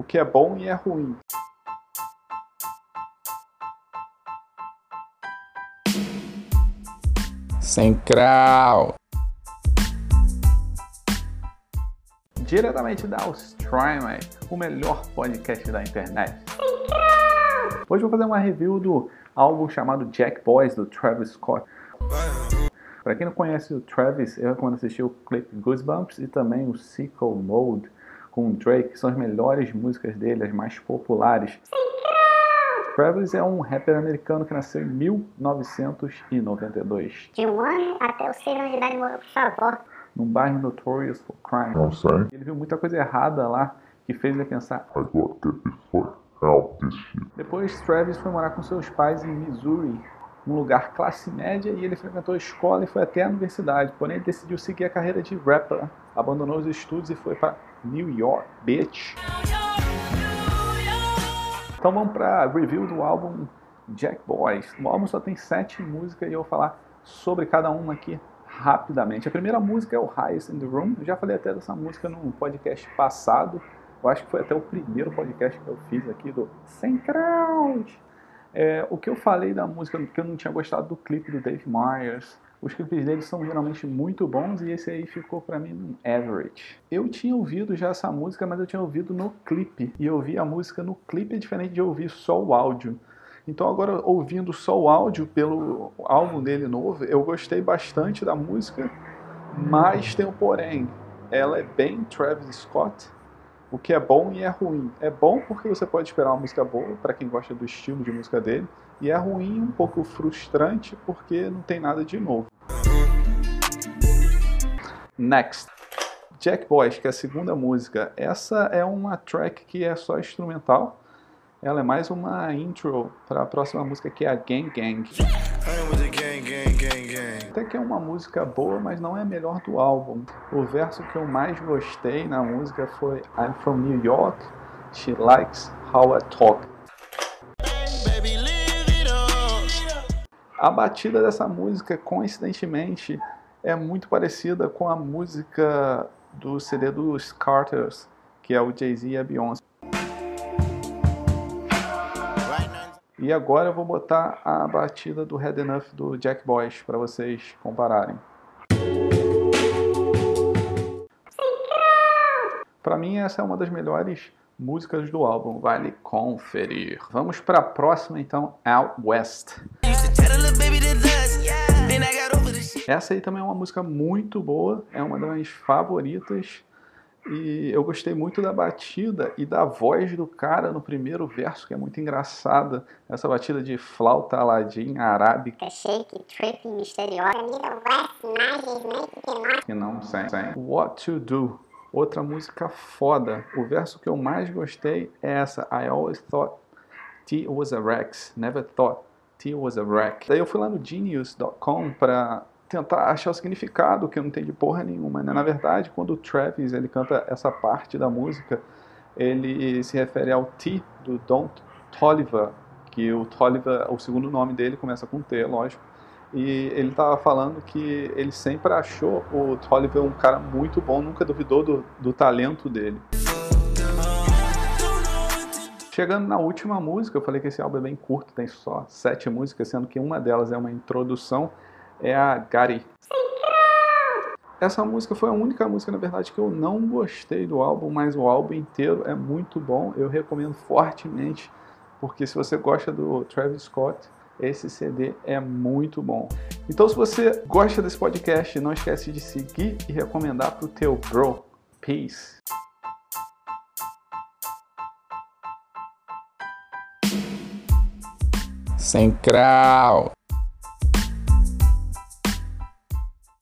o que é bom e é ruim. Central. Diretamente da Austrália, o melhor podcast da internet. Hoje eu vou fazer uma review do álbum chamado Jack Boys do Travis Scott. Para quem não conhece o Travis, eu recomendo assistir o clipe Goosebumps e também o Sicko Mode com o Drake, que são as melhores músicas dele, as mais populares. Travis é um rapper americano que nasceu em 1992. De um ano até os seis anos de idade morou por favor. Num bairro notorious for crime. Não sei. Ele viu muita coisa errada lá que fez ele pensar. I got this foot out this shit. Depois, Travis foi morar com seus pais em Missouri, um lugar classe média, e ele frequentou a escola e foi até a universidade. Porém, ele decidiu seguir a carreira de rapper, abandonou os estudos e foi para New York, bitch. Então vamos para review do álbum Jack Boys. O álbum só tem sete músicas e eu vou falar sobre cada uma aqui rapidamente. A primeira música é o Highest in the Room. Eu já falei até dessa música no podcast passado. Eu acho que foi até o primeiro podcast que eu fiz aqui do Sem Crowd. É, o que eu falei da música, que eu não tinha gostado do clipe do Dave Myers. Os clipes dele são geralmente muito bons e esse aí ficou para mim um average. Eu tinha ouvido já essa música, mas eu tinha ouvido no clipe. E ouvir a música no clipe é diferente de ouvir só o áudio. Então agora ouvindo só o áudio pelo álbum dele novo, eu gostei bastante da música, mas tem um porém. Ela é bem Travis Scott, o que é bom e é ruim. É bom porque você pode esperar uma música boa para quem gosta do estilo de música dele, e é ruim, um pouco frustrante porque não tem nada de novo. Next. Jack Boys, que é a segunda música. Essa é uma track que é só instrumental. Ela é mais uma intro para a próxima música que é a Gang Gang. Até que é uma música boa, mas não é a melhor do álbum. O verso que eu mais gostei na música foi I'm from New York, she likes how I talk. A batida dessa música, coincidentemente, é muito parecida com a música do CD dos Carters, que é o Jay-Z e a Beyoncé. E agora eu vou botar a batida do Head Enough do Jack Boys para vocês compararem. Para mim essa é uma das melhores músicas do álbum, vale conferir. Vamos para a próxima então, Out West. Essa aí também é uma música muito boa, é uma das minhas favoritas. E eu gostei muito da batida e da voz do cara no primeiro verso, que é muito engraçada. Essa batida de flauta aladim arábica. Shake, trippy, misteriosa. Que não sem, sem. What to do. Outra música foda. O verso que eu mais gostei é essa. I always thought T was a Rex. Never thought T was a wreck. Daí eu fui lá no genius.com para tentar achar o significado, que eu não entendi porra nenhuma. Né? Na verdade, quando o Travis ele canta essa parte da música, ele se refere ao T do Don Toliver, que o Toliver, o segundo nome dele começa com T, lógico. E ele estava falando que ele sempre achou o Toliver um cara muito bom, nunca duvidou do, do talento dele. Chegando na última música, eu falei que esse álbum é bem curto, tem só sete músicas, sendo que uma delas é uma introdução, é a Gary. Essa música foi a única música, na verdade, que eu não gostei do álbum, mas o álbum inteiro é muito bom, eu recomendo fortemente, porque se você gosta do Travis Scott, esse CD é muito bom. Então, se você gosta desse podcast, não esquece de seguir e recomendar para o teu bro. Peace. Central.